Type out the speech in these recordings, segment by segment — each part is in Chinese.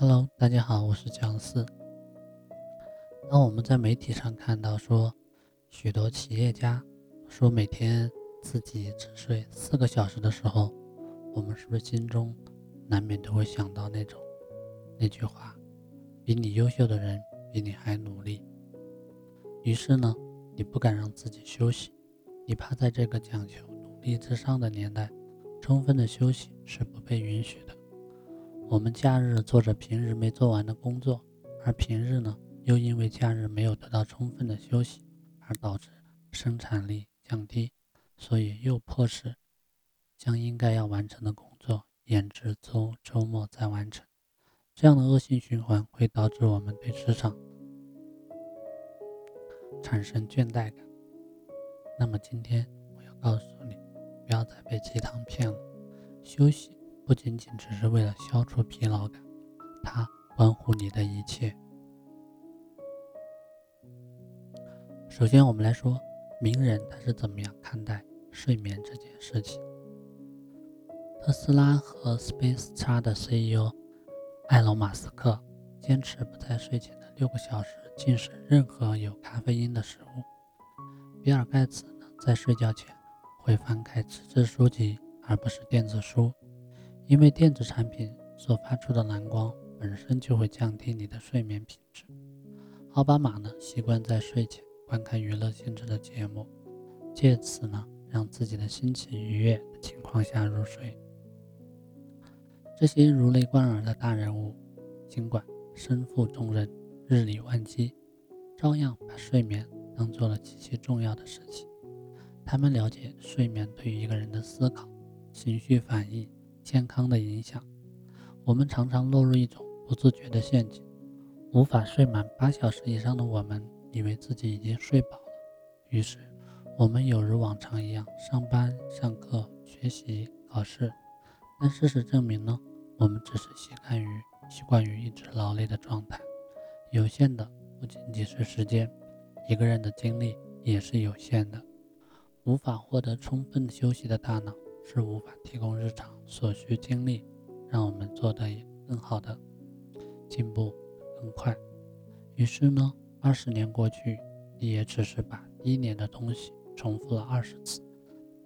Hello，大家好，我是姜四。当我们在媒体上看到说，许多企业家说每天自己只睡四个小时的时候，我们是不是心中难免都会想到那种那句话：比你优秀的人比你还努力。于是呢，你不敢让自己休息，你怕在这个讲求努力至上的年代，充分的休息是不被允许的。我们假日做着平日没做完的工作，而平日呢，又因为假日没有得到充分的休息，而导致生产力降低，所以又迫使将应该要完成的工作延至周周末再完成。这样的恶性循环会导致我们对职场产生倦怠感。那么今天我要告诉你，不要再被鸡汤骗了，休息。不仅仅只是为了消除疲劳感，它关乎你的一切。首先，我们来说名人他是怎么样看待睡眠这件事情。特斯拉和 SpaceX 的 CEO 埃隆·马斯克坚持不在睡前的六个小时进食任何有咖啡因的食物。比尔·盖茨呢，在睡觉前会翻开纸质书籍，而不是电子书。因为电子产品所发出的蓝光本身就会降低你的睡眠品质。奥巴马呢，习惯在睡前观看娱乐性质的节目，借此呢，让自己的心情愉悦的情况下入睡。这些如雷贯耳的大人物，尽管身负重任、日理万机，照样把睡眠当做了极其重要的事情。他们了解睡眠对于一个人的思考、情绪反应。健康的影响，我们常常落入一种不自觉的陷阱。无法睡满八小时以上的我们，以为自己已经睡饱了，于是我们有如往常一样上班、上课、学习、考试。但事实证明呢，我们只是习惯于习惯于一直劳累的状态。有限的不仅仅是时间，一个人的精力也是有限的。无法获得充分休息的大脑。是无法提供日常所需精力，让我们做得更好的进步更快。于是呢，二十年过去，你也只是把一年的东西重复了二十次，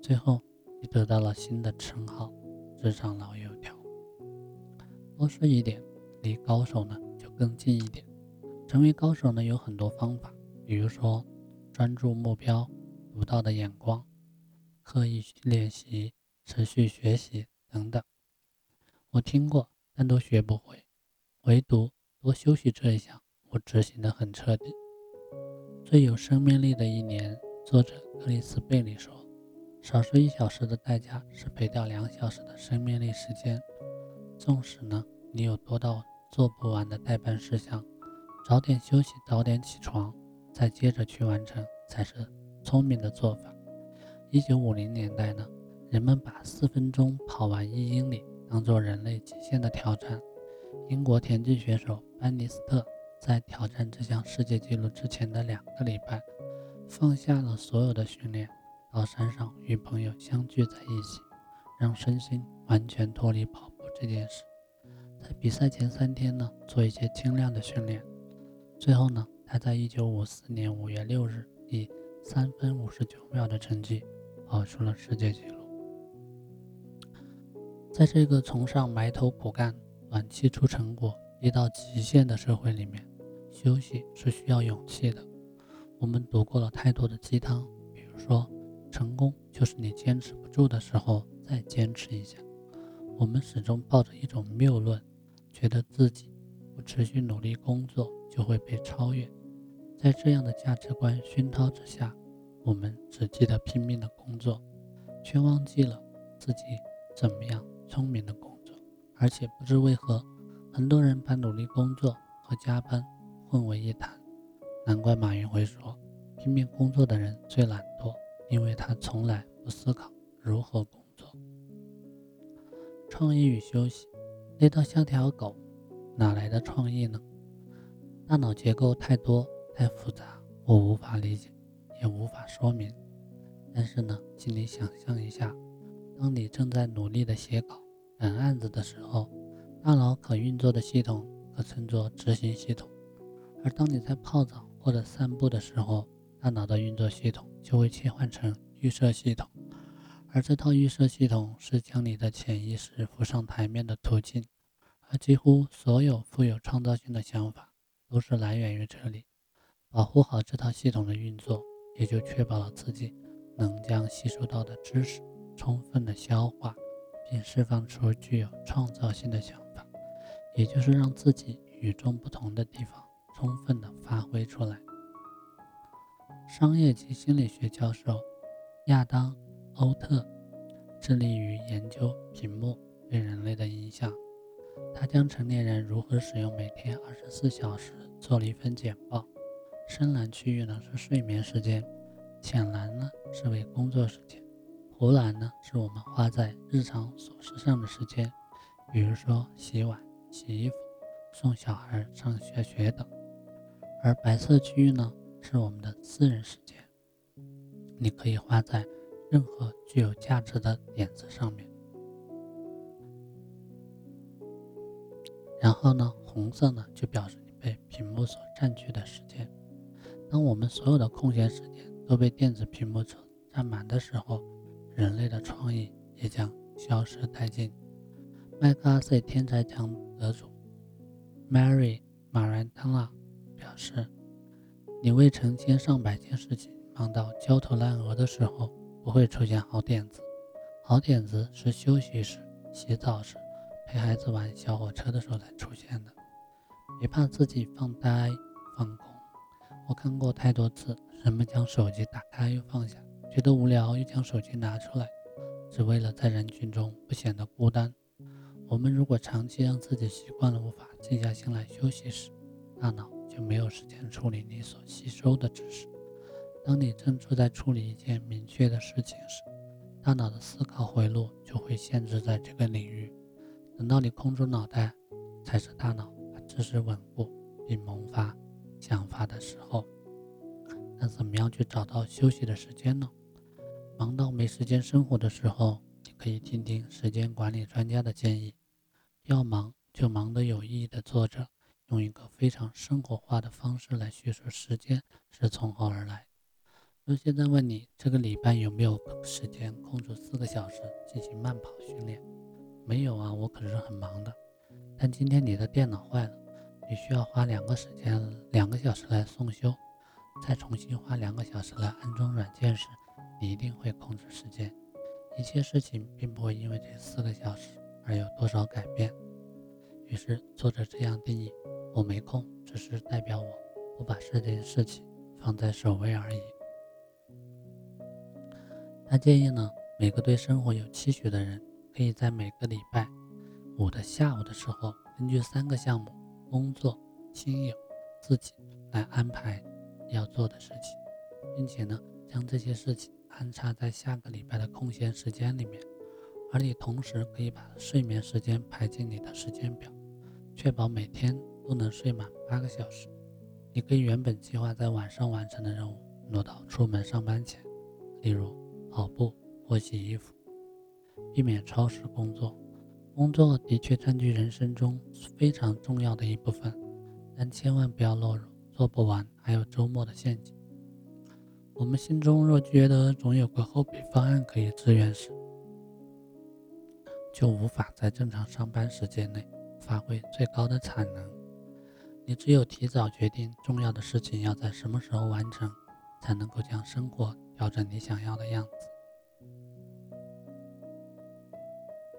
最后你得到了新的称号——职场老油条。多说一点，离高手呢就更近一点。成为高手呢有很多方法，比如说专注目标、独到的眼光、刻意去练习。持续学习等等，我听过，但都学不会。唯独多休息这一项，我执行的很彻底。最有生命力的一年，作者克里斯贝里说：“少睡一小时的代价是赔掉两小时的生命力时间。纵使呢，你有多到做不完的代办事项，早点休息，早点起床，再接着去完成，才是聪明的做法。”一九五零年代呢？人们把四分钟跑完一英里当做人类极限的挑战。英国田径选手班尼斯特在挑战这项世界纪录之前的两个礼拜，放下了所有的训练，到山上与朋友相聚在一起，让身心完全脱离跑步这件事。在比赛前三天呢，做一些轻量的训练。最后呢，他在一九五四年五月六日以三分五十九秒的成绩跑出了世界纪录。在这个崇尚埋头苦干、短期出成果、逼到极限的社会里面，休息是需要勇气的。我们读过了太多的鸡汤，比如说，成功就是你坚持不住的时候再坚持一下。我们始终抱着一种谬论，觉得自己不持续努力工作就会被超越。在这样的价值观熏陶之下，我们只记得拼命的工作，却忘记了自己怎么样。聪明的工作，而且不知为何，很多人把努力工作和加班混为一谈。难怪马云会说，拼命工作的人最懒惰，因为他从来不思考如何工作。创意与休息，累到像条狗，哪来的创意呢？大脑结构太多太复杂，我无法理解，也无法说明。但是呢，请你想象一下。当你正在努力的写稿、赶案子的时候，大脑可运作的系统可称作执行系统。而当你在泡澡或者散步的时候，大脑的运作系统就会切换成预设系统，而这套预设系统是将你的潜意识浮上台面的途径。而几乎所有富有创造性的想法都是来源于这里。保护好这套系统的运作，也就确保了自己能将吸收到的知识充分的消化，并释放出具有创造性的想法，也就是让自己与众不同的地方。充分的发挥出来。商业及心理学教授亚当·欧特致力于研究屏幕对人类的影响。他将成年人如何使用每天二十四小时做了一份简报。深蓝区域呢是睡眠时间，浅蓝呢是为工作时间，湖蓝呢是我们花在日常琐事上的时间，比如说洗碗、洗衣服、送小孩上下学等。而白色区域呢，是我们的私人时间，你可以花在任何具有价值的点子上面。然后呢，红色呢就表示你被屏幕所占据的时间。当我们所有的空闲时间都被电子屏幕所占满的时候，人类的创意也将消失殆尽。麦克阿瑟天才奖得主 Mary 马兰汤纳。是，你为成千上百件事情忙到焦头烂额的时候，不会出现好点子。好点子是休息时、洗澡时、陪孩子玩小火车的时候才出现的。别怕自己放呆、放空。我看过太多次，人们将手机打开又放下，觉得无聊又将手机拿出来，只为了在人群中不显得孤单。我们如果长期让自己习惯了无法静下心来休息时，大脑。就没有时间处理你所吸收的知识。当你正处在处理一件明确的事情时，大脑的思考回路就会限制在这个领域。等到你空出脑袋，才是大脑把知识稳固并萌发想法的时候。那怎么样去找到休息的时间呢？忙到没时间生活的时候，你可以听听时间管理专家的建议。要忙就忙得有意义的作者。用一个非常生活化的方式来叙述时间是从何而来。那现在问你这个礼拜有没有时间空出四个小时进行慢跑训练？没有啊，我可是很忙的。但今天你的电脑坏了，你需要花两个时间两个小时来送修，再重新花两个小时来安装软件时，你一定会控制时间。一切事情并不会因为这四个小时而有多少改变。于是作者这样定义。我没空，只是代表我不把这件事情放在首位而已。他建议呢，每个对生活有期许的人，可以在每个礼拜五的下午的时候，根据三个项目：工作、亲友、自己来安排要做的事情，并且呢，将这些事情安插在下个礼拜的空闲时间里面。而你同时可以把睡眠时间排进你的时间表，确保每天。都能睡满八个小时。你可以原本计划在晚上完成的任务挪到出门上班前，例如跑步或洗衣服，避免超时工作。工作的确占据人生中非常重要的一部分，但千万不要落入做不完还有周末的陷阱。我们心中若觉得总有个后备方案可以支援时，就无法在正常上班时间内发挥最高的产能。你只有提早决定重要的事情要在什么时候完成，才能够将生活调整你想要的样子。